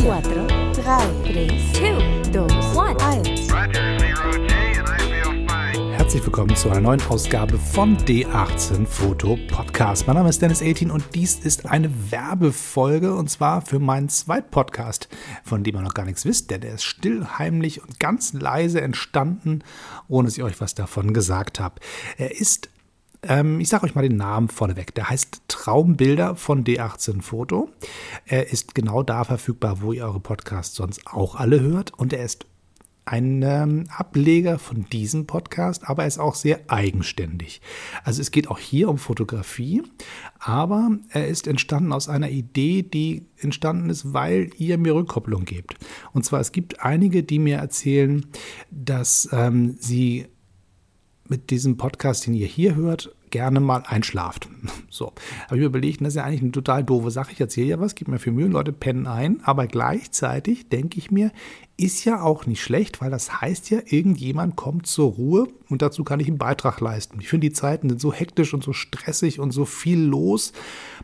4, 3, 2, 1. Herzlich willkommen zu einer neuen Ausgabe von D18 Foto Podcast. Mein Name ist Dennis 18 und dies ist eine Werbefolge und zwar für meinen Zweitpodcast, von dem ihr noch gar nichts wisst, denn der ist still, heimlich und ganz leise entstanden, ohne dass ich euch was davon gesagt habe. Er ist ähm, ich sage euch mal den Namen vorneweg. Der heißt Traumbilder von D18 Foto. Er ist genau da verfügbar, wo ihr eure Podcasts sonst auch alle hört. Und er ist ein ähm, Ableger von diesem Podcast, aber er ist auch sehr eigenständig. Also es geht auch hier um Fotografie, aber er ist entstanden aus einer Idee, die entstanden ist, weil ihr mir Rückkopplung gebt. Und zwar es gibt einige, die mir erzählen, dass ähm, sie mit diesem Podcast, den ihr hier hört, gerne mal einschlaft. So, habe ich mir überlegt, das ist ja eigentlich eine total doofe Sache. Ich erzähle ja was, gebe mir viel Mühe, Leute pennen ein, aber gleichzeitig denke ich mir, ist ja auch nicht schlecht, weil das heißt ja, irgendjemand kommt zur Ruhe und dazu kann ich einen Beitrag leisten. Ich finde, die Zeiten sind so hektisch und so stressig und so viel los,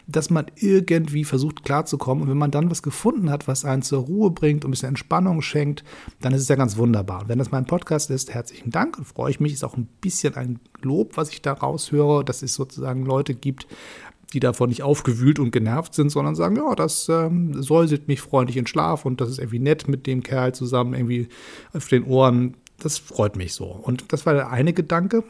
dass man irgendwie versucht klarzukommen. Und wenn man dann was gefunden hat, was einen zur Ruhe bringt und ein bisschen Entspannung schenkt, dann ist es ja ganz wunderbar. Und wenn das mein Podcast ist, herzlichen Dank und freue ich mich. Ist auch ein bisschen ein Lob, was ich da raushöre, dass es sozusagen Leute gibt, die davon nicht aufgewühlt und genervt sind, sondern sagen, ja, das ähm, säuselt mich freundlich in Schlaf und das ist irgendwie nett mit dem Kerl zusammen irgendwie auf den Ohren. Das freut mich so. Und das war der eine Gedanke.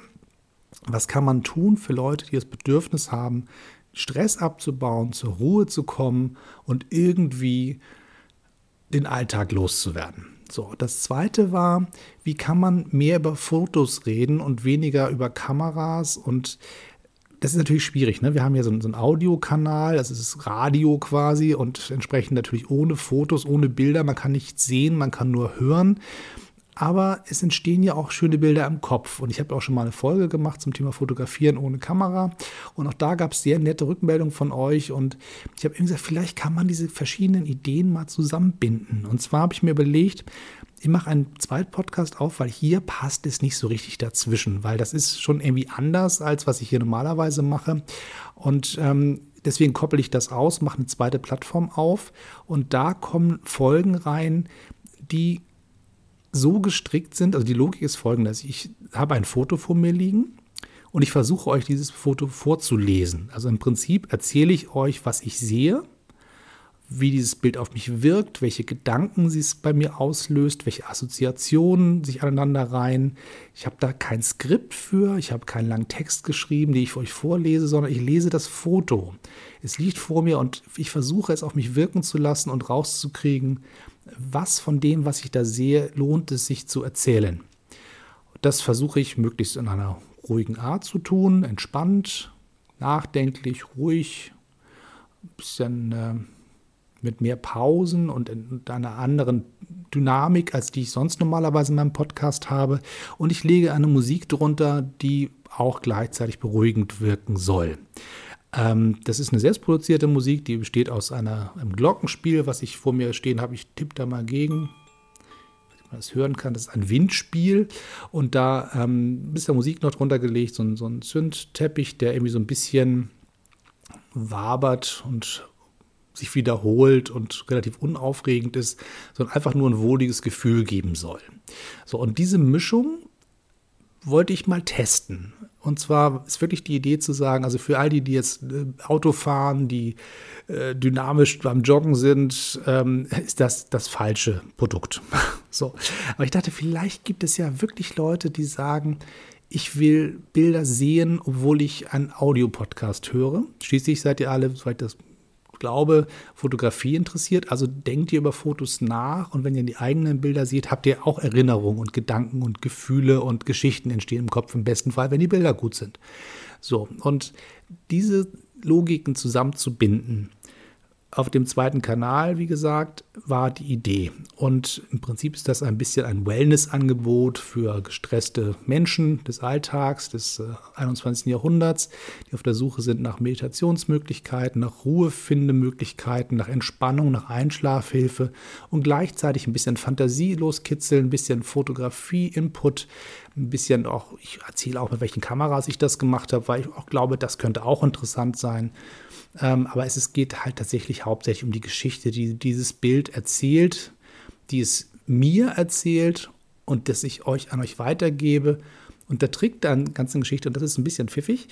Was kann man tun für Leute, die das Bedürfnis haben, Stress abzubauen, zur Ruhe zu kommen und irgendwie den Alltag loszuwerden? So, das zweite war, wie kann man mehr über Fotos reden und weniger über Kameras und das ist natürlich schwierig. Ne? Wir haben ja so, so einen Audiokanal, das ist Radio quasi und entsprechend natürlich ohne Fotos, ohne Bilder. Man kann nichts sehen, man kann nur hören. Aber es entstehen ja auch schöne Bilder im Kopf. Und ich habe auch schon mal eine Folge gemacht zum Thema Fotografieren ohne Kamera. Und auch da gab es sehr nette Rückmeldungen von euch. Und ich habe gesagt, vielleicht kann man diese verschiedenen Ideen mal zusammenbinden. Und zwar habe ich mir überlegt, ich mache einen zweiten Podcast auf, weil hier passt es nicht so richtig dazwischen, weil das ist schon irgendwie anders, als was ich hier normalerweise mache. Und ähm, deswegen koppel ich das aus, mache eine zweite Plattform auf und da kommen Folgen rein, die so gestrickt sind. Also die Logik ist folgende: Ich habe ein Foto vor mir liegen und ich versuche euch dieses Foto vorzulesen. Also im Prinzip erzähle ich euch, was ich sehe wie dieses Bild auf mich wirkt, welche Gedanken sie es bei mir auslöst, welche Assoziationen sich aneinander reihen. Ich habe da kein Skript für, ich habe keinen langen Text geschrieben, den ich für euch vorlese, sondern ich lese das Foto. Es liegt vor mir und ich versuche es auf mich wirken zu lassen und rauszukriegen, was von dem, was ich da sehe, lohnt es sich zu erzählen. Das versuche ich möglichst in einer ruhigen Art zu tun, entspannt, nachdenklich, ruhig, ein bisschen äh, mit mehr Pausen und, und einer anderen Dynamik, als die ich sonst normalerweise in meinem Podcast habe. Und ich lege eine Musik drunter, die auch gleichzeitig beruhigend wirken soll. Ähm, das ist eine selbstproduzierte Musik, die besteht aus einer, einem Glockenspiel, was ich vor mir stehen habe. Ich tippe da mal gegen man das hören kann, das ist ein Windspiel und da ähm, ist der Musik noch drunter gelegt, so so ein Zündteppich, der irgendwie so ein bisschen wabert und sich wiederholt und relativ unaufregend ist, sondern einfach nur ein wohliges Gefühl geben soll. So, und diese Mischung wollte ich mal testen. Und zwar ist wirklich die Idee zu sagen, also für all die, die jetzt äh, Auto fahren, die äh, dynamisch beim Joggen sind, ähm, ist das das falsche Produkt. so. Aber ich dachte, vielleicht gibt es ja wirklich Leute, die sagen, ich will Bilder sehen, obwohl ich einen Audiopodcast höre. Schließlich seid ihr alle, soweit das glaube, Fotografie interessiert. Also denkt ihr über Fotos nach und wenn ihr die eigenen Bilder seht, habt ihr auch Erinnerungen und Gedanken und Gefühle und Geschichten entstehen im Kopf im besten Fall, wenn die Bilder gut sind. So, und diese Logiken zusammenzubinden, auf dem zweiten Kanal, wie gesagt, war die Idee. Und im Prinzip ist das ein bisschen ein Wellness-Angebot für gestresste Menschen des Alltags des 21. Äh, Jahrhunderts, die auf der Suche sind nach Meditationsmöglichkeiten, nach Ruhefindemöglichkeiten, nach Entspannung, nach Einschlafhilfe und gleichzeitig ein bisschen Fantasie loskitzeln, ein bisschen Fotografie-Input, ein bisschen auch, ich erzähle auch, mit welchen Kameras ich das gemacht habe, weil ich auch glaube, das könnte auch interessant sein. Ähm, aber es, es geht halt tatsächlich hauptsächlich um die Geschichte, die dieses Bild erzählt, die es mir erzählt und das ich euch an euch weitergebe. Und der Trick der ganzen Geschichte, und das ist ein bisschen pfiffig,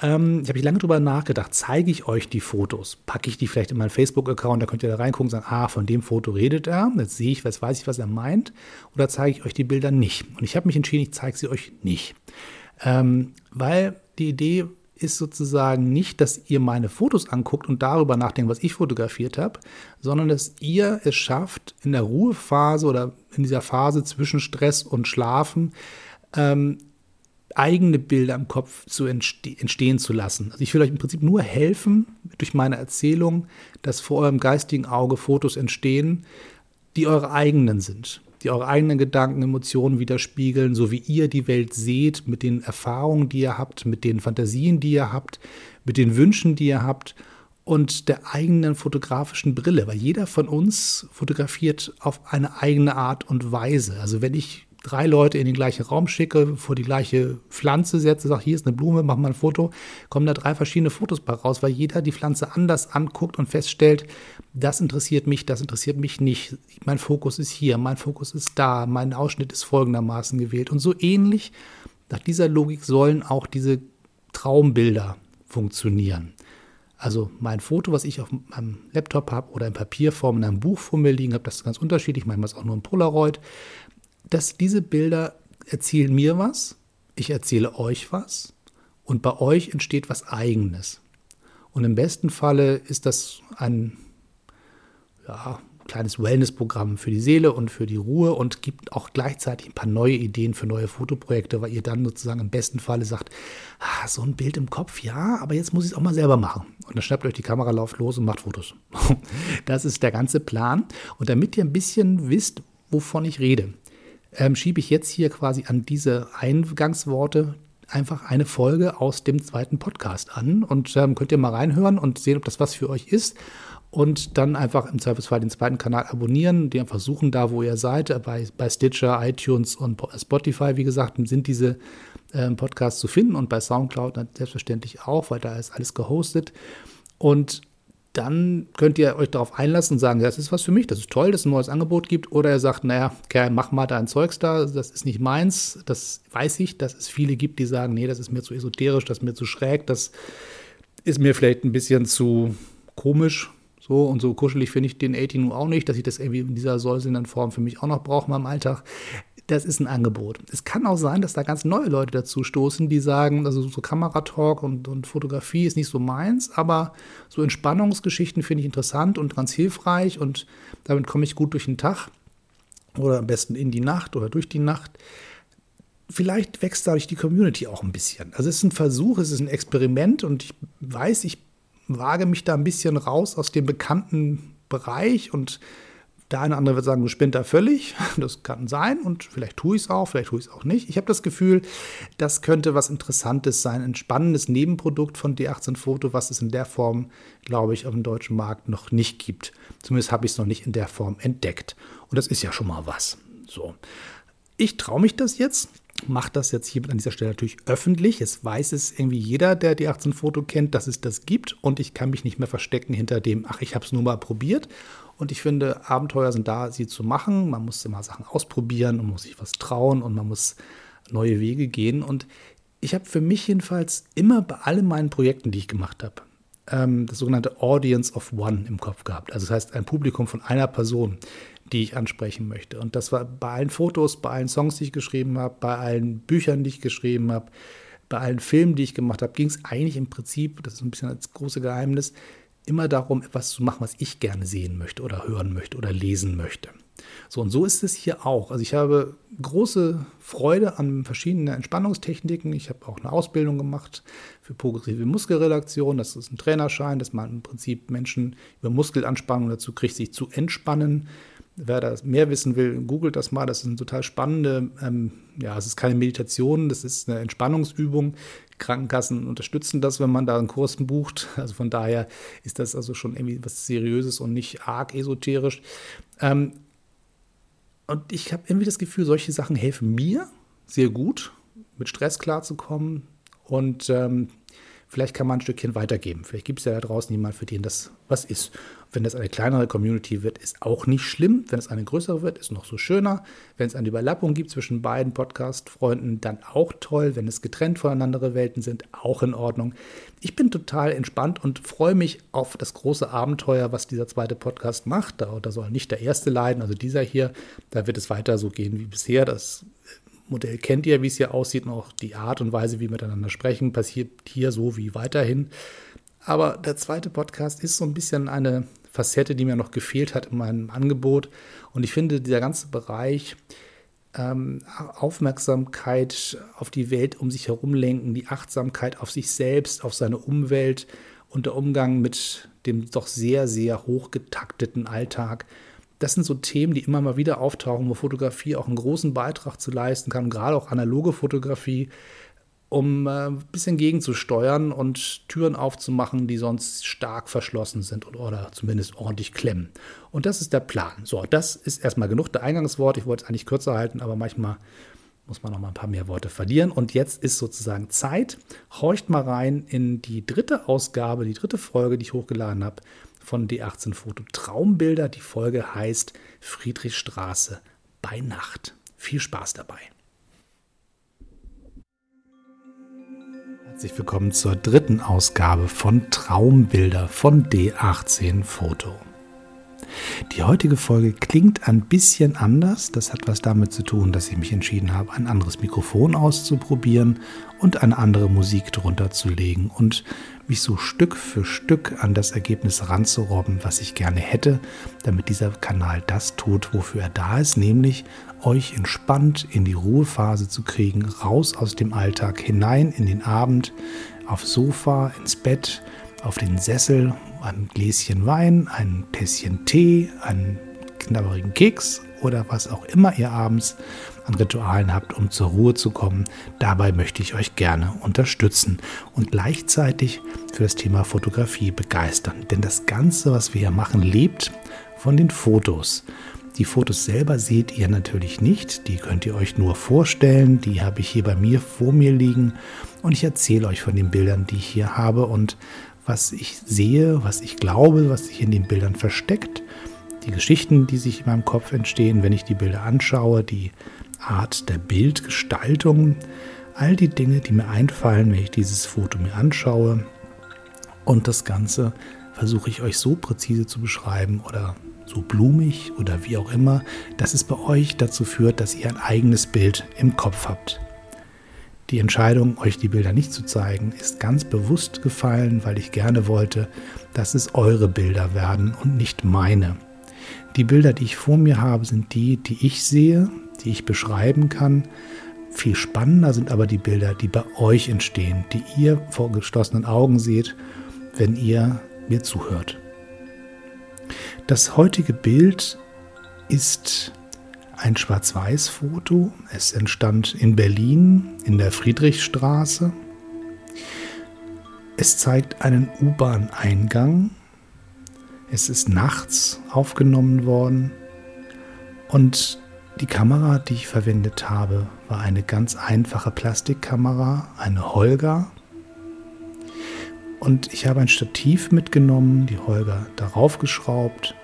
ähm, ich habe lange drüber nachgedacht, zeige ich euch die Fotos, packe ich die vielleicht in meinen Facebook-Account, da könnt ihr da reingucken und sagen, ah, von dem Foto redet er, jetzt sehe ich, jetzt weiß ich, was er meint, oder zeige ich euch die Bilder nicht. Und ich habe mich entschieden, ich zeige sie euch nicht. Ähm, weil die Idee ist sozusagen nicht, dass ihr meine Fotos anguckt und darüber nachdenkt, was ich fotografiert habe, sondern dass ihr es schafft, in der Ruhephase oder in dieser Phase zwischen Stress und Schlafen ähm, eigene Bilder im Kopf zu entste entstehen zu lassen. Also ich will euch im Prinzip nur helfen, durch meine Erzählung, dass vor eurem geistigen Auge Fotos entstehen, die eure eigenen sind die eure eigenen Gedanken, Emotionen widerspiegeln, so wie ihr die Welt seht, mit den Erfahrungen, die ihr habt, mit den Fantasien, die ihr habt, mit den Wünschen, die ihr habt und der eigenen fotografischen Brille, weil jeder von uns fotografiert auf eine eigene Art und Weise. Also wenn ich drei Leute in den gleichen Raum schicke, vor die gleiche Pflanze setze, sage, hier ist eine Blume, mach mal ein Foto, kommen da drei verschiedene Fotos bei raus, weil jeder die Pflanze anders anguckt und feststellt, das interessiert mich, das interessiert mich nicht. Mein Fokus ist hier, mein Fokus ist da, mein Ausschnitt ist folgendermaßen gewählt. Und so ähnlich, nach dieser Logik sollen auch diese Traumbilder funktionieren. Also mein Foto, was ich auf meinem Laptop habe oder in Papierform in einem Buch vor mir liegen habe, das ist ganz unterschiedlich, manchmal ist auch nur ein Polaroid dass diese Bilder erzählen mir was, ich erzähle euch was und bei euch entsteht was Eigenes. Und im besten Falle ist das ein ja, kleines Wellness-Programm für die Seele und für die Ruhe und gibt auch gleichzeitig ein paar neue Ideen für neue Fotoprojekte, weil ihr dann sozusagen im besten Falle sagt, ah, so ein Bild im Kopf, ja, aber jetzt muss ich es auch mal selber machen. Und dann schnappt euch die Kamera, lauft los und macht Fotos. Das ist der ganze Plan. Und damit ihr ein bisschen wisst, wovon ich rede, ähm, schiebe ich jetzt hier quasi an diese Eingangsworte einfach eine Folge aus dem zweiten Podcast an und ähm, könnt ihr mal reinhören und sehen, ob das was für euch ist. Und dann einfach im Zweifelsfall den zweiten Kanal abonnieren, die einfach suchen da, wo ihr seid. Bei, bei Stitcher, iTunes und Spotify, wie gesagt, sind diese äh, Podcasts zu finden und bei Soundcloud selbstverständlich auch, weil da ist alles gehostet. Und dann könnt ihr euch darauf einlassen und sagen, das ist was für mich, das ist toll, dass es ein neues Angebot gibt. Oder ihr sagt, naja, Kerl, mach mal dein Zeugs da, das ist nicht meins. Das weiß ich, dass es viele gibt, die sagen, nee, das ist mir zu esoterisch, das ist mir zu schräg, das ist mir vielleicht ein bisschen zu komisch. So und so kuschelig finde ich den 18 nun auch nicht, dass ich das irgendwie in dieser säuselnden Form für mich auch noch brauche in meinem Alltag das ist ein Angebot. Es kann auch sein, dass da ganz neue Leute dazu stoßen, die sagen, also so Kameratalk und, und Fotografie ist nicht so meins, aber so Entspannungsgeschichten finde ich interessant und ganz hilfreich und damit komme ich gut durch den Tag oder am besten in die Nacht oder durch die Nacht. Vielleicht wächst dadurch die Community auch ein bisschen. Also es ist ein Versuch, es ist ein Experiment und ich weiß, ich wage mich da ein bisschen raus aus dem bekannten Bereich und der eine oder andere wird sagen, du spinnt da völlig. Das kann sein und vielleicht tue ich es auch, vielleicht tue ich es auch nicht. Ich habe das Gefühl, das könnte was Interessantes sein, ein spannendes Nebenprodukt von D18 Foto, was es in der Form, glaube ich, auf dem deutschen Markt noch nicht gibt. Zumindest habe ich es noch nicht in der Form entdeckt. Und das ist ja schon mal was. So. Ich traue mich das jetzt, mache das jetzt hier an dieser Stelle natürlich öffentlich. Es weiß es irgendwie jeder, der die 18 Foto kennt, dass es das gibt und ich kann mich nicht mehr verstecken hinter dem, ach, ich habe es nur mal probiert und ich finde, Abenteuer sind da, sie zu machen. Man muss immer Sachen ausprobieren und muss sich was trauen und man muss neue Wege gehen. Und ich habe für mich jedenfalls immer bei allen meinen Projekten, die ich gemacht habe, ähm, das sogenannte Audience of One im Kopf gehabt. Also das heißt ein Publikum von einer Person, die ich ansprechen möchte. Und das war bei allen Fotos, bei allen Songs, die ich geschrieben habe, bei allen Büchern, die ich geschrieben habe, bei allen Filmen, die ich gemacht habe, ging es eigentlich im Prinzip, das ist ein bisschen das große Geheimnis, immer darum, etwas zu machen, was ich gerne sehen möchte oder hören möchte oder lesen möchte. So, und so ist es hier auch. Also ich habe große Freude an verschiedenen Entspannungstechniken. Ich habe auch eine Ausbildung gemacht für progressive Muskelrelaktion. Das ist ein Trainerschein, dass man im Prinzip Menschen über Muskelanspannung dazu kriegt, sich zu entspannen. Wer da mehr wissen will, googelt das mal. Das ist eine total spannende, ähm, ja, es ist keine Meditation, das ist eine Entspannungsübung, Krankenkassen unterstützen das, wenn man da einen Kurs bucht. Also von daher ist das also schon irgendwie was Seriöses und nicht arg esoterisch. Ähm, und ich habe irgendwie das Gefühl, solche Sachen helfen mir, sehr gut, mit Stress klarzukommen und ähm, vielleicht kann man ein Stückchen weitergeben. Vielleicht gibt es ja da draußen jemanden, für den das was ist. Wenn das eine kleinere Community wird, ist auch nicht schlimm. Wenn es eine größere wird, ist noch so schöner. Wenn es eine Überlappung gibt zwischen beiden Podcast-Freunden, dann auch toll. Wenn es getrennt voneinander Welten sind, auch in Ordnung. Ich bin total entspannt und freue mich auf das große Abenteuer, was dieser zweite Podcast macht. Da, da soll nicht der erste leiden, also dieser hier. Da wird es weiter so gehen wie bisher. Das Modell kennt ihr, wie es hier aussieht, und auch die Art und Weise, wie wir miteinander sprechen, passiert hier so wie weiterhin. Aber der zweite Podcast ist so ein bisschen eine Facette, die mir noch gefehlt hat in meinem Angebot. Und ich finde, dieser ganze Bereich ähm, Aufmerksamkeit auf die Welt um sich herum lenken, die Achtsamkeit auf sich selbst, auf seine Umwelt und der Umgang mit dem doch sehr, sehr hochgetakteten Alltag. Das sind so Themen, die immer mal wieder auftauchen, wo Fotografie auch einen großen Beitrag zu leisten kann, gerade auch analoge Fotografie um äh, ein bisschen gegenzusteuern und Türen aufzumachen, die sonst stark verschlossen sind oder zumindest ordentlich klemmen. Und das ist der Plan. So, das ist erstmal genug der Eingangswort. Ich wollte es eigentlich kürzer halten, aber manchmal muss man noch mal ein paar mehr Worte verlieren. Und jetzt ist sozusagen Zeit. Horcht mal rein in die dritte Ausgabe, die dritte Folge, die ich hochgeladen habe von D18 Foto Traumbilder. Die Folge heißt Friedrichstraße bei Nacht. Viel Spaß dabei. Herzlich willkommen zur dritten Ausgabe von Traumbilder von D18 Foto. Die heutige Folge klingt ein bisschen anders. Das hat was damit zu tun, dass ich mich entschieden habe, ein anderes Mikrofon auszuprobieren und eine andere Musik drunter zu legen und mich so Stück für Stück an das Ergebnis ranzurobben, was ich gerne hätte, damit dieser Kanal das tut, wofür er da ist, nämlich euch entspannt in die Ruhephase zu kriegen, raus aus dem Alltag, hinein in den Abend, aufs Sofa, ins Bett, auf den Sessel, ein Gläschen Wein, ein Tässchen Tee, einen knabberigen Keks oder was auch immer ihr abends an Ritualen habt, um zur Ruhe zu kommen. Dabei möchte ich euch gerne unterstützen und gleichzeitig für das Thema Fotografie begeistern. Denn das Ganze, was wir hier machen, lebt von den Fotos. Die Fotos selber seht ihr natürlich nicht, die könnt ihr euch nur vorstellen, die habe ich hier bei mir vor mir liegen und ich erzähle euch von den Bildern, die ich hier habe und was ich sehe, was ich glaube, was sich in den Bildern versteckt, die Geschichten, die sich in meinem Kopf entstehen, wenn ich die Bilder anschaue, die Art der Bildgestaltung, all die Dinge, die mir einfallen, wenn ich dieses Foto mir anschaue und das Ganze versuche ich euch so präzise zu beschreiben oder so blumig oder wie auch immer, dass es bei euch dazu führt, dass ihr ein eigenes Bild im Kopf habt. Die Entscheidung, euch die Bilder nicht zu zeigen, ist ganz bewusst gefallen, weil ich gerne wollte, dass es eure Bilder werden und nicht meine. Die Bilder, die ich vor mir habe, sind die, die ich sehe, die ich beschreiben kann. Viel spannender sind aber die Bilder, die bei euch entstehen, die ihr vor geschlossenen Augen seht, wenn ihr mir zuhört. Das heutige Bild ist ein Schwarz-Weiß-Foto. Es entstand in Berlin in der Friedrichstraße. Es zeigt einen U-Bahn-Eingang. Es ist nachts aufgenommen worden und die Kamera, die ich verwendet habe, war eine ganz einfache Plastikkamera, eine Holger. Und ich habe ein Stativ mitgenommen, die Holger darauf geschraubt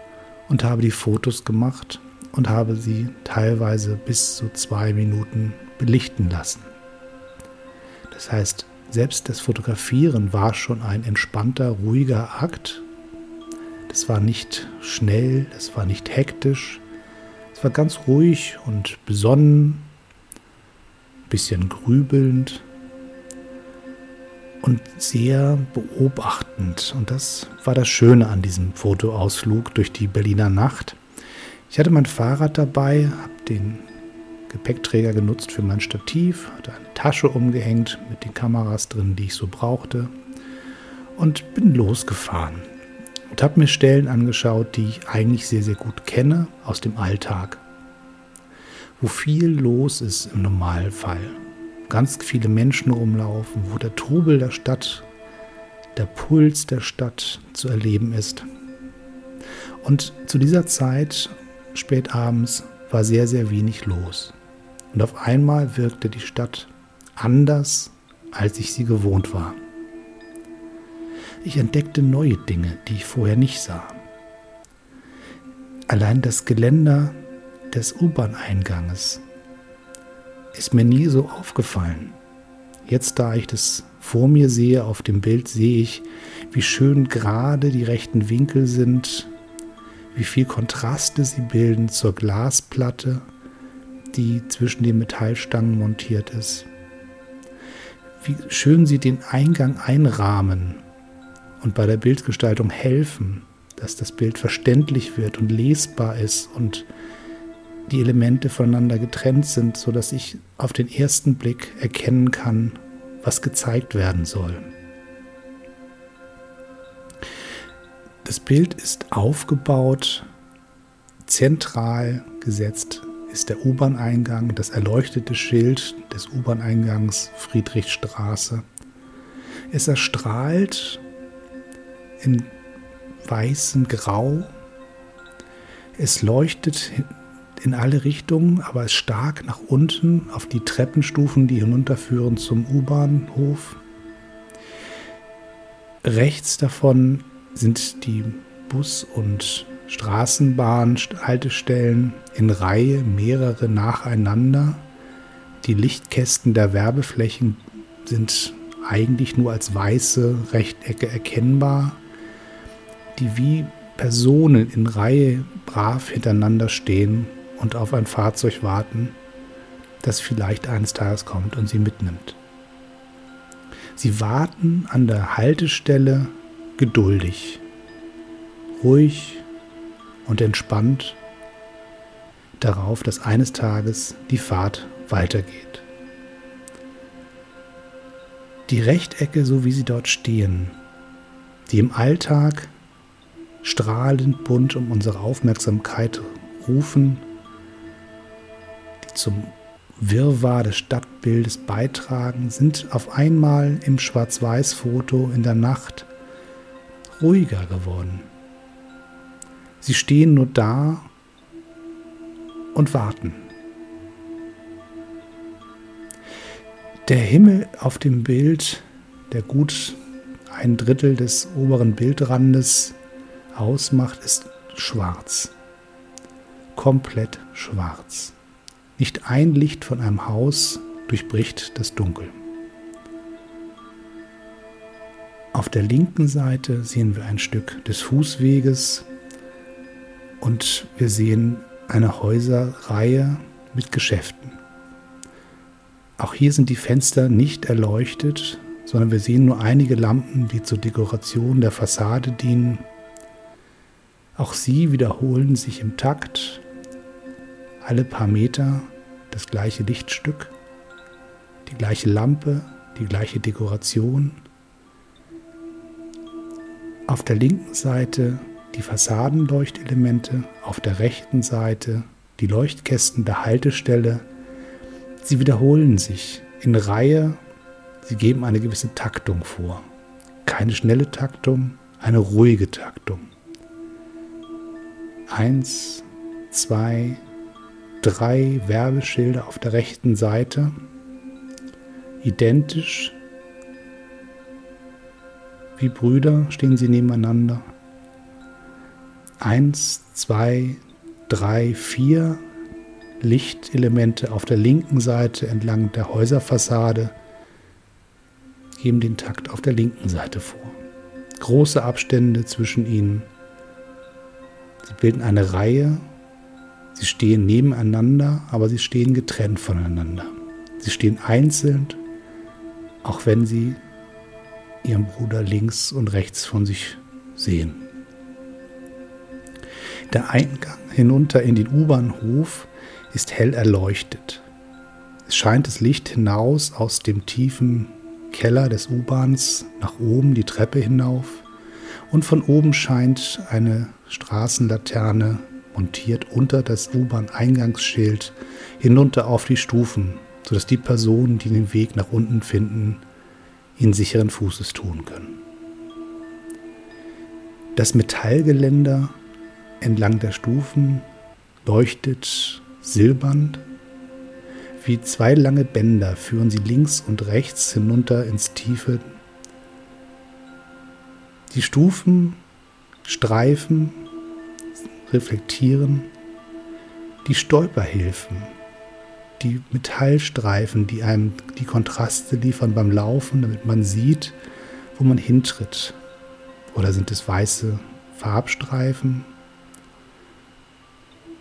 und habe die Fotos gemacht und habe sie teilweise bis zu zwei Minuten belichten lassen. Das heißt, selbst das Fotografieren war schon ein entspannter, ruhiger Akt. Das war nicht schnell, das war nicht hektisch. Es war ganz ruhig und besonnen, bisschen grübelnd und sehr beobachtend. Und das war das Schöne an diesem Fotoausflug durch die Berliner Nacht. Ich hatte mein Fahrrad dabei, habe den Gepäckträger genutzt für mein Stativ, hatte eine Tasche umgehängt mit den Kameras drin, die ich so brauchte und bin losgefahren und habe mir Stellen angeschaut, die ich eigentlich sehr, sehr gut kenne aus dem Alltag, wo viel los ist im Normalfall, ganz viele Menschen rumlaufen, wo der Trubel der Stadt, der Puls der Stadt zu erleben ist. Und zu dieser Zeit spät abends war sehr, sehr wenig los. und auf einmal wirkte die Stadt anders, als ich sie gewohnt war. Ich entdeckte neue Dinge, die ich vorher nicht sah. Allein das Geländer des U-Bahn-Einganges ist mir nie so aufgefallen. Jetzt, da ich das vor mir sehe auf dem Bild, sehe ich, wie schön gerade die rechten Winkel sind, wie viel Kontraste sie bilden zur Glasplatte, die zwischen den Metallstangen montiert ist. Wie schön sie den Eingang einrahmen und bei der Bildgestaltung helfen, dass das Bild verständlich wird und lesbar ist und die Elemente voneinander getrennt sind, sodass ich auf den ersten Blick erkennen kann, was gezeigt werden soll. Das Bild ist aufgebaut, zentral gesetzt ist der U-Bahn-Eingang, das erleuchtete Schild des U-Bahn-Eingangs Friedrichstraße. Es erstrahlt in weißem Grau. Es leuchtet in alle Richtungen, aber ist stark nach unten auf die Treppenstufen, die hinunterführen zum U-Bahnhof. Rechts davon sind die Bus- und Straßenbahnhaltestellen in Reihe, mehrere nacheinander. Die Lichtkästen der Werbeflächen sind eigentlich nur als weiße Rechtecke erkennbar, die wie Personen in Reihe brav hintereinander stehen und auf ein Fahrzeug warten, das vielleicht eines Tages kommt und sie mitnimmt. Sie warten an der Haltestelle geduldig, ruhig und entspannt darauf, dass eines Tages die Fahrt weitergeht. Die Rechtecke, so wie sie dort stehen, die im Alltag strahlend bunt um unsere Aufmerksamkeit rufen, zum Wirrwarr des Stadtbildes beitragen, sind auf einmal im Schwarz-Weiß-Foto in der Nacht ruhiger geworden. Sie stehen nur da und warten. Der Himmel auf dem Bild, der gut ein Drittel des oberen Bildrandes ausmacht, ist schwarz. Komplett schwarz. Nicht ein Licht von einem Haus durchbricht das Dunkel. Auf der linken Seite sehen wir ein Stück des Fußweges und wir sehen eine Häuserreihe mit Geschäften. Auch hier sind die Fenster nicht erleuchtet, sondern wir sehen nur einige Lampen, die zur Dekoration der Fassade dienen. Auch sie wiederholen sich im Takt alle paar Meter das gleiche Lichtstück, die gleiche Lampe, die gleiche Dekoration. Auf der linken Seite die Fassadenleuchtelemente, auf der rechten Seite die Leuchtkästen der Haltestelle. Sie wiederholen sich in Reihe, sie geben eine gewisse Taktung vor. Keine schnelle Taktung, eine ruhige Taktung. Eins, zwei, drei Werbeschilder auf der rechten Seite, identisch wie Brüder stehen sie nebeneinander. Eins, zwei, drei, vier Lichtelemente auf der linken Seite entlang der Häuserfassade geben den Takt auf der linken Seite vor. Große Abstände zwischen ihnen. Sie bilden eine Reihe Sie stehen nebeneinander, aber sie stehen getrennt voneinander. Sie stehen einzeln, auch wenn sie ihren Bruder links und rechts von sich sehen. Der Eingang hinunter in den U-Bahnhof ist hell erleuchtet. Es scheint das Licht hinaus aus dem tiefen Keller des U-Bahns nach oben die Treppe hinauf und von oben scheint eine Straßenlaterne montiert unter das U-Bahn-Eingangsschild hinunter auf die Stufen, sodass die Personen, die den Weg nach unten finden, ihn sicheren Fußes tun können. Das Metallgeländer entlang der Stufen leuchtet silbernd, Wie zwei lange Bänder führen sie links und rechts hinunter ins Tiefe. Die Stufen streifen, reflektieren, die Stolperhilfen, die Metallstreifen, die einem die Kontraste liefern beim Laufen, damit man sieht, wo man hintritt. Oder sind es weiße Farbstreifen?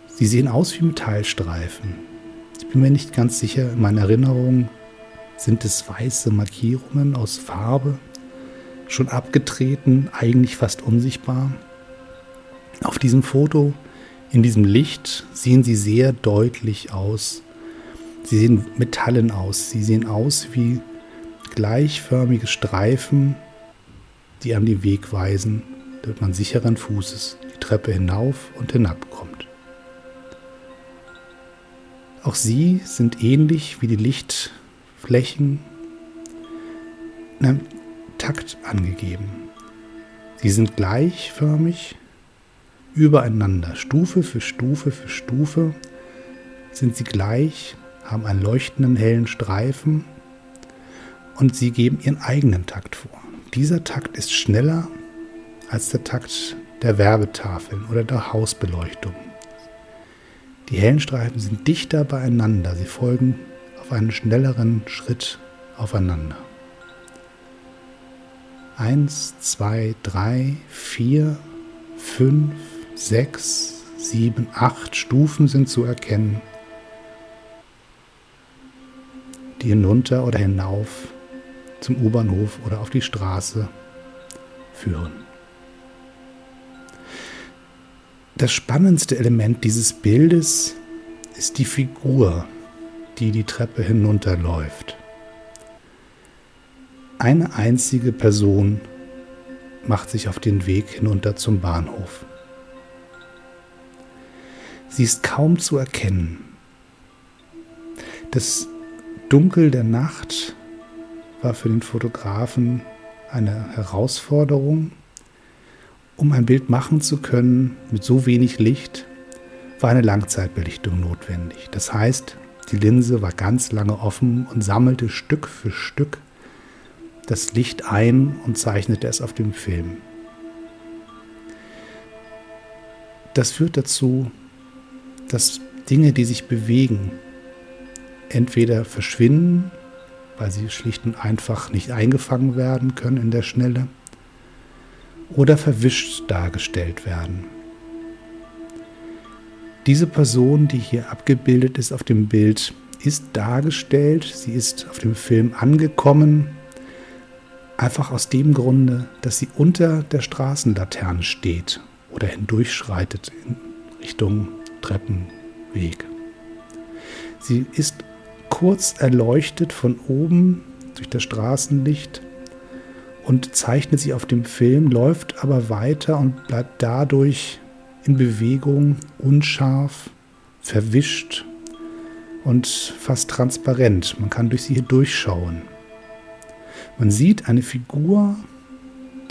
Sie sehen aus wie Metallstreifen. Ich bin mir nicht ganz sicher, in meiner Erinnerung sind es weiße Markierungen aus Farbe, schon abgetreten, eigentlich fast unsichtbar. Auf diesem Foto, in diesem Licht, sehen sie sehr deutlich aus. Sie sehen metallen aus. Sie sehen aus wie gleichförmige Streifen, die an den Weg weisen, damit man sicheren Fußes die Treppe hinauf und hinab kommt. Auch sie sind ähnlich wie die Lichtflächen Takt angegeben. Sie sind gleichförmig übereinander, Stufe für Stufe für Stufe sind sie gleich, haben einen leuchtenden hellen Streifen und sie geben ihren eigenen Takt vor. Dieser Takt ist schneller als der Takt der Werbetafeln oder der Hausbeleuchtung. Die hellen Streifen sind dichter beieinander, sie folgen auf einen schnelleren Schritt aufeinander. Eins, zwei, drei, vier, fünf, sechs, sieben, acht Stufen sind zu erkennen, die hinunter oder hinauf zum U-Bahnhof oder auf die Straße führen. Das spannendste Element dieses Bildes ist die Figur, die die Treppe hinunterläuft. Eine einzige Person macht sich auf den Weg hinunter zum Bahnhof. Sie ist kaum zu erkennen. Das Dunkel der Nacht war für den Fotografen eine Herausforderung. Um ein Bild machen zu können mit so wenig Licht, war eine Langzeitbelichtung notwendig. Das heißt, die Linse war ganz lange offen und sammelte Stück für Stück das Licht ein und zeichnete es auf dem Film. Das führt dazu, dass Dinge, die sich bewegen, entweder verschwinden, weil sie schlicht und einfach nicht eingefangen werden können in der Schnelle, oder verwischt dargestellt werden. Diese Person, die hier abgebildet ist auf dem Bild, ist dargestellt, sie ist auf dem Film angekommen, einfach aus dem Grunde, dass sie unter der Straßenlaterne steht oder hindurchschreitet in Richtung Treppenweg. Sie ist kurz erleuchtet von oben durch das Straßenlicht und zeichnet sie auf dem Film, läuft aber weiter und bleibt dadurch in Bewegung, unscharf, verwischt und fast transparent. Man kann durch sie hier durchschauen. Man sieht eine Figur,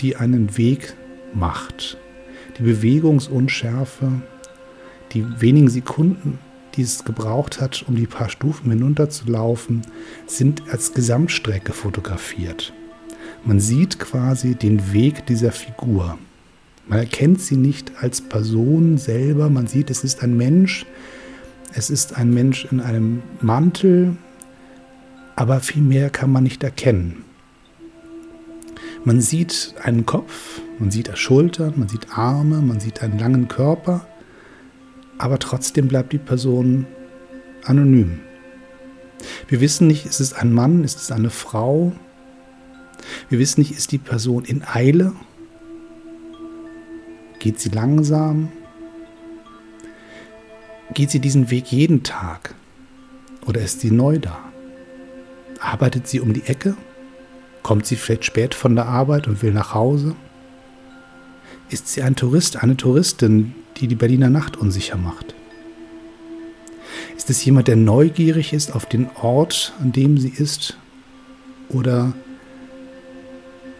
die einen Weg macht. Die Bewegungsunschärfe, die wenigen Sekunden, die es gebraucht hat, um die paar Stufen hinunterzulaufen, sind als Gesamtstrecke fotografiert. Man sieht quasi den Weg dieser Figur. Man erkennt sie nicht als Person selber, man sieht, es ist ein Mensch, es ist ein Mensch in einem Mantel, aber viel mehr kann man nicht erkennen. Man sieht einen Kopf, man sieht Schultern, man sieht Arme, man sieht einen langen Körper, aber trotzdem bleibt die Person anonym. Wir wissen nicht, ist es ein Mann, ist es eine Frau. Wir wissen nicht, ist die Person in Eile? Geht sie langsam? Geht sie diesen Weg jeden Tag? Oder ist sie neu da? Arbeitet sie um die Ecke? Kommt sie vielleicht spät von der Arbeit und will nach Hause? Ist sie ein Tourist, eine Touristin, die die Berliner Nacht unsicher macht? Ist es jemand, der neugierig ist auf den Ort, an dem sie ist? Oder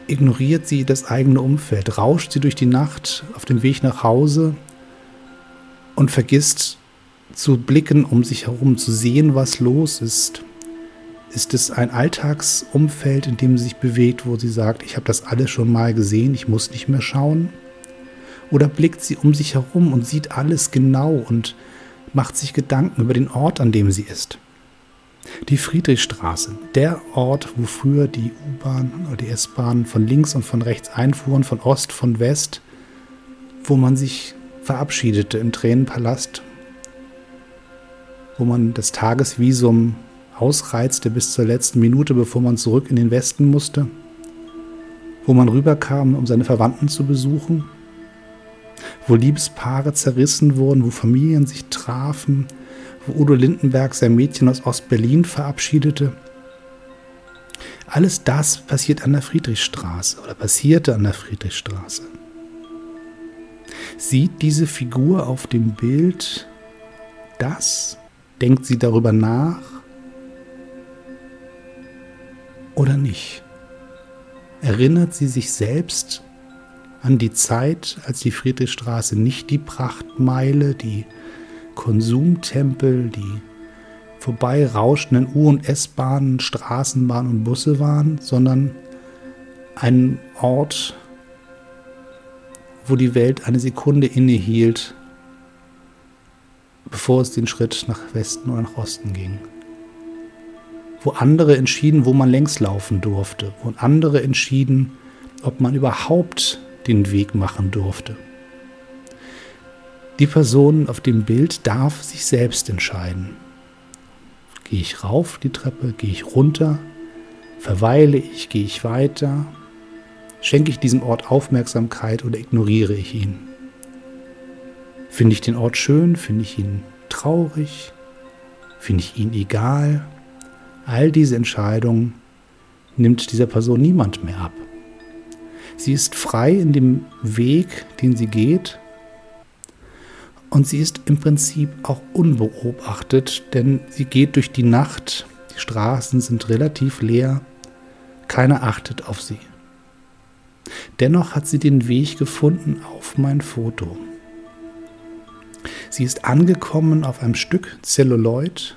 ignoriert sie das eigene Umfeld? Rauscht sie durch die Nacht auf dem Weg nach Hause und vergisst zu blicken um sich herum, zu sehen, was los ist? Ist es ein Alltagsumfeld, in dem sie sich bewegt, wo sie sagt, ich habe das alles schon mal gesehen, ich muss nicht mehr schauen? Oder blickt sie um sich herum und sieht alles genau und macht sich Gedanken über den Ort, an dem sie ist? Die Friedrichstraße, der Ort, wo früher die U-Bahn oder die S-Bahn von links und von rechts einfuhren, von Ost, von West, wo man sich verabschiedete im Tränenpalast, wo man das Tagesvisum ausreizte bis zur letzten Minute, bevor man zurück in den Westen musste, wo man rüberkam, um seine Verwandten zu besuchen, wo Liebespaare zerrissen wurden, wo Familien sich trafen, wo Udo Lindenberg sein Mädchen aus Ostberlin verabschiedete. Alles das passiert an der Friedrichstraße oder passierte an der Friedrichstraße. Sieht diese Figur auf dem Bild das? Denkt sie darüber nach? Oder nicht? Erinnert sie sich selbst an die Zeit, als die Friedrichstraße nicht die Prachtmeile, die Konsumtempel, die vorbeirauschenden U- und S-Bahnen, Straßenbahnen und Busse waren, sondern ein Ort, wo die Welt eine Sekunde innehielt, bevor es den Schritt nach Westen oder nach Osten ging. Wo andere entschieden, wo man längs laufen durfte, wo andere entschieden, ob man überhaupt den Weg machen durfte. Die Person auf dem Bild darf sich selbst entscheiden. Gehe ich rauf die Treppe, gehe ich runter, verweile ich, gehe ich weiter, schenke ich diesem Ort Aufmerksamkeit oder ignoriere ich ihn? Finde ich den Ort schön, finde ich ihn traurig, finde ich ihn egal? All diese Entscheidungen nimmt dieser Person niemand mehr ab. Sie ist frei in dem Weg, den sie geht und sie ist im Prinzip auch unbeobachtet, denn sie geht durch die Nacht, die Straßen sind relativ leer, keiner achtet auf sie. Dennoch hat sie den Weg gefunden auf mein Foto. Sie ist angekommen auf einem Stück Zelluloid,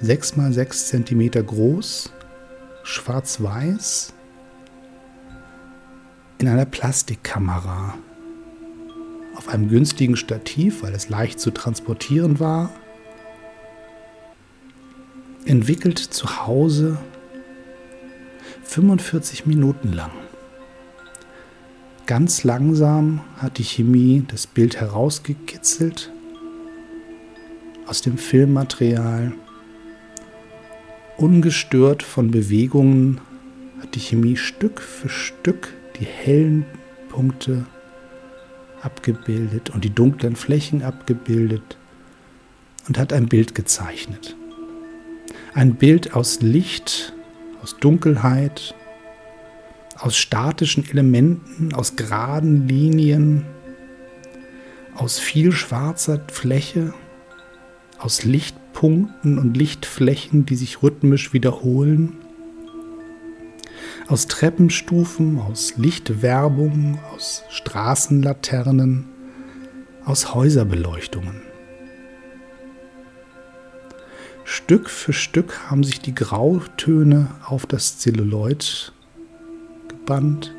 6 mal 6 cm groß, schwarz-weiß, in einer Plastikkamera auf einem günstigen Stativ, weil es leicht zu transportieren war, entwickelt zu Hause 45 Minuten lang. Ganz langsam hat die Chemie das Bild herausgekitzelt aus dem Filmmaterial. Ungestört von Bewegungen hat die Chemie Stück für Stück die hellen Punkte abgebildet und die dunklen Flächen abgebildet und hat ein Bild gezeichnet. Ein Bild aus Licht, aus Dunkelheit, aus statischen Elementen, aus geraden Linien, aus viel schwarzer Fläche, aus Lichtpunkten und Lichtflächen, die sich rhythmisch wiederholen aus Treppenstufen, aus Lichtwerbung, aus Straßenlaternen, aus Häuserbeleuchtungen. Stück für Stück haben sich die Grautöne auf das Zelluloid gebannt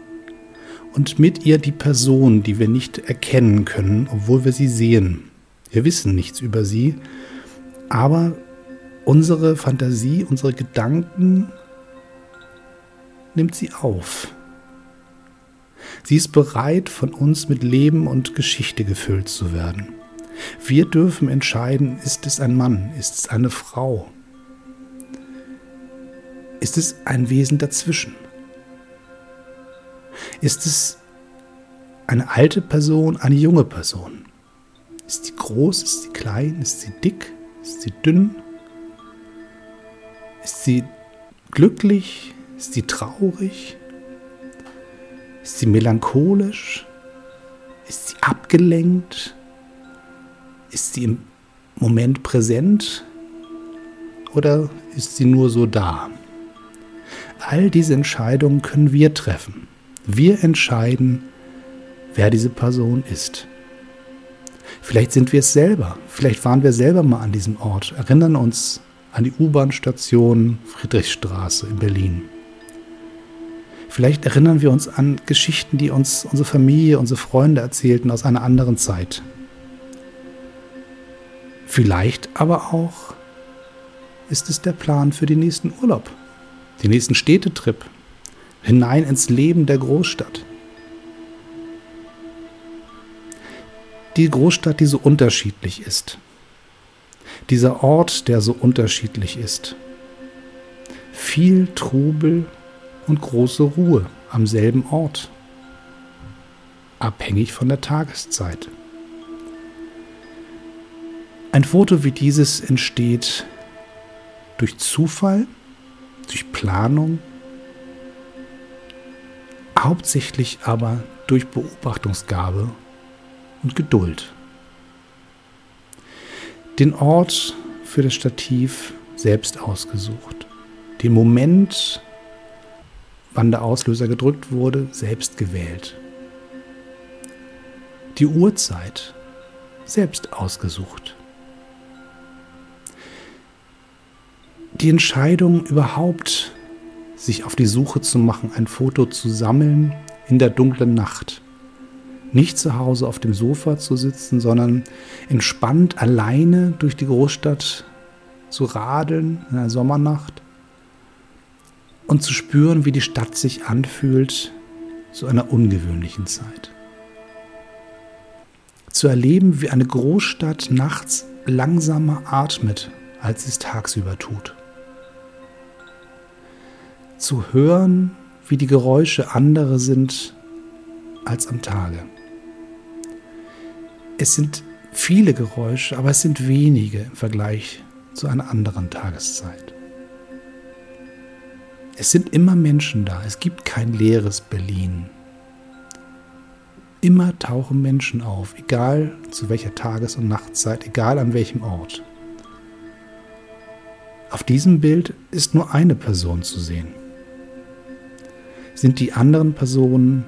und mit ihr die Person, die wir nicht erkennen können, obwohl wir sie sehen. Wir wissen nichts über sie, aber unsere Fantasie, unsere Gedanken nimmt sie auf. Sie ist bereit, von uns mit Leben und Geschichte gefüllt zu werden. Wir dürfen entscheiden, ist es ein Mann, ist es eine Frau, ist es ein Wesen dazwischen? Ist es eine alte Person, eine junge Person? Ist sie groß, ist sie klein, ist sie dick, ist sie dünn? Ist sie glücklich, ist sie traurig? Ist sie melancholisch? Ist sie abgelenkt? Ist sie im Moment präsent? Oder ist sie nur so da? All diese Entscheidungen können wir treffen. Wir entscheiden, wer diese Person ist. Vielleicht sind wir es selber. Vielleicht waren wir selber mal an diesem Ort, erinnern uns an die U-Bahn-Station Friedrichstraße in Berlin. Vielleicht erinnern wir uns an Geschichten, die uns unsere Familie, unsere Freunde erzählten aus einer anderen Zeit. Vielleicht aber auch ist es der Plan für den nächsten Urlaub, den nächsten Städtetrip, hinein ins Leben der Großstadt. Die Großstadt, die so unterschiedlich ist. Dieser Ort, der so unterschiedlich ist. Viel Trubel und große Ruhe am selben Ort. Abhängig von der Tageszeit. Ein Foto wie dieses entsteht durch Zufall, durch Planung, hauptsächlich aber durch Beobachtungsgabe und Geduld. Den Ort für das Stativ selbst ausgesucht. Den Moment, wann der Auslöser gedrückt wurde, selbst gewählt. Die Uhrzeit selbst ausgesucht. Die Entscheidung überhaupt, sich auf die Suche zu machen, ein Foto zu sammeln in der dunklen Nacht nicht zu Hause auf dem Sofa zu sitzen, sondern entspannt alleine durch die Großstadt zu radeln in einer Sommernacht und zu spüren, wie die Stadt sich anfühlt zu einer ungewöhnlichen Zeit. Zu erleben, wie eine Großstadt nachts langsamer atmet, als sie es tagsüber tut. Zu hören, wie die Geräusche andere sind als am Tage. Es sind viele Geräusche, aber es sind wenige im Vergleich zu einer anderen Tageszeit. Es sind immer Menschen da, es gibt kein leeres Berlin. Immer tauchen Menschen auf, egal zu welcher Tages- und Nachtzeit, egal an welchem Ort. Auf diesem Bild ist nur eine Person zu sehen. Sind die anderen Personen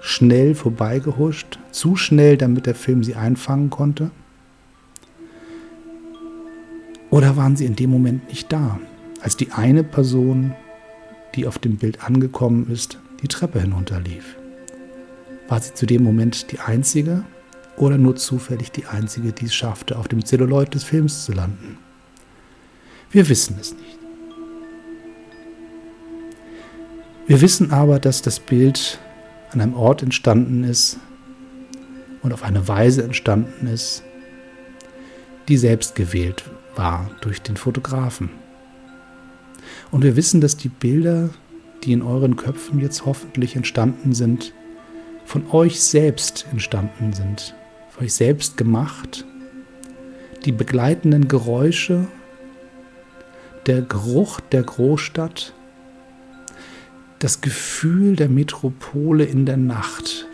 schnell vorbeigehuscht, zu schnell, damit der Film sie einfangen konnte? Oder waren sie in dem Moment nicht da, als die eine Person, die auf dem Bild angekommen ist, die Treppe hinunterlief? War sie zu dem Moment die einzige oder nur zufällig die einzige, die es schaffte, auf dem Zelluloid des Films zu landen? Wir wissen es nicht. Wir wissen aber, dass das Bild an einem Ort entstanden ist und auf eine Weise entstanden ist, die selbst gewählt war durch den Fotografen. Und wir wissen, dass die Bilder, die in euren Köpfen jetzt hoffentlich entstanden sind, von euch selbst entstanden sind, von euch selbst gemacht. Die begleitenden Geräusche, der Geruch der Großstadt, das Gefühl der Metropole in der Nacht.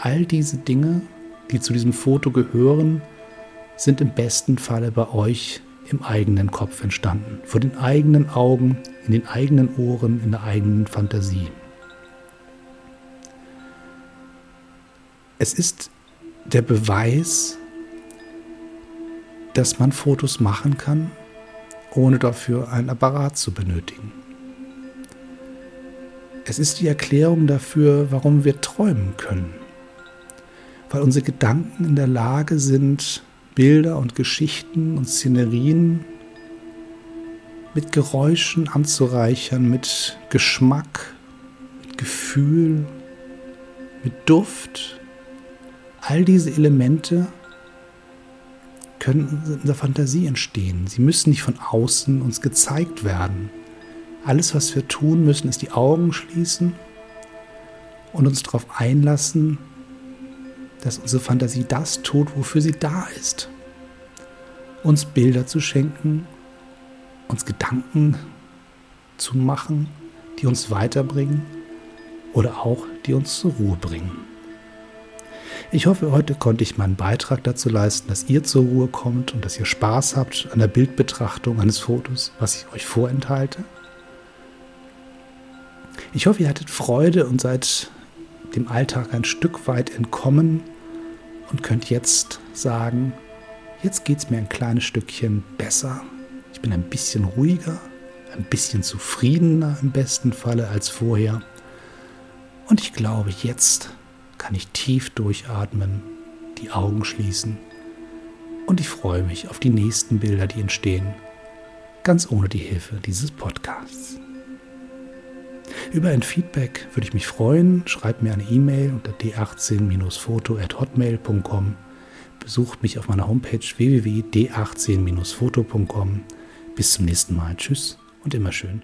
All diese Dinge, die zu diesem Foto gehören, sind im besten Falle bei euch im eigenen Kopf entstanden, vor den eigenen Augen, in den eigenen Ohren, in der eigenen Fantasie. Es ist der Beweis, dass man Fotos machen kann, ohne dafür einen Apparat zu benötigen. Es ist die Erklärung dafür, warum wir träumen können. Weil unsere Gedanken in der Lage sind, Bilder und Geschichten und Szenerien mit Geräuschen anzureichern, mit Geschmack, mit Gefühl, mit Duft. All diese Elemente können in der Fantasie entstehen. Sie müssen nicht von außen uns gezeigt werden. Alles, was wir tun müssen, ist die Augen schließen und uns darauf einlassen, dass unsere Fantasie das tut, wofür sie da ist. Uns Bilder zu schenken, uns Gedanken zu machen, die uns weiterbringen oder auch die uns zur Ruhe bringen. Ich hoffe, heute konnte ich meinen Beitrag dazu leisten, dass ihr zur Ruhe kommt und dass ihr Spaß habt an der Bildbetrachtung eines Fotos, was ich euch vorenthalte. Ich hoffe, ihr hattet Freude und seid dem Alltag ein Stück weit entkommen und könnt jetzt sagen, jetzt geht es mir ein kleines Stückchen besser. Ich bin ein bisschen ruhiger, ein bisschen zufriedener im besten Falle als vorher. Und ich glaube, jetzt kann ich tief durchatmen, die Augen schließen und ich freue mich auf die nächsten Bilder, die entstehen, ganz ohne die Hilfe dieses Podcasts. Über ein Feedback würde ich mich freuen. Schreibt mir eine E-Mail unter d18-foto.hotmail.com. Besucht mich auf meiner Homepage www.d18-foto.com. Bis zum nächsten Mal. Tschüss und immer schön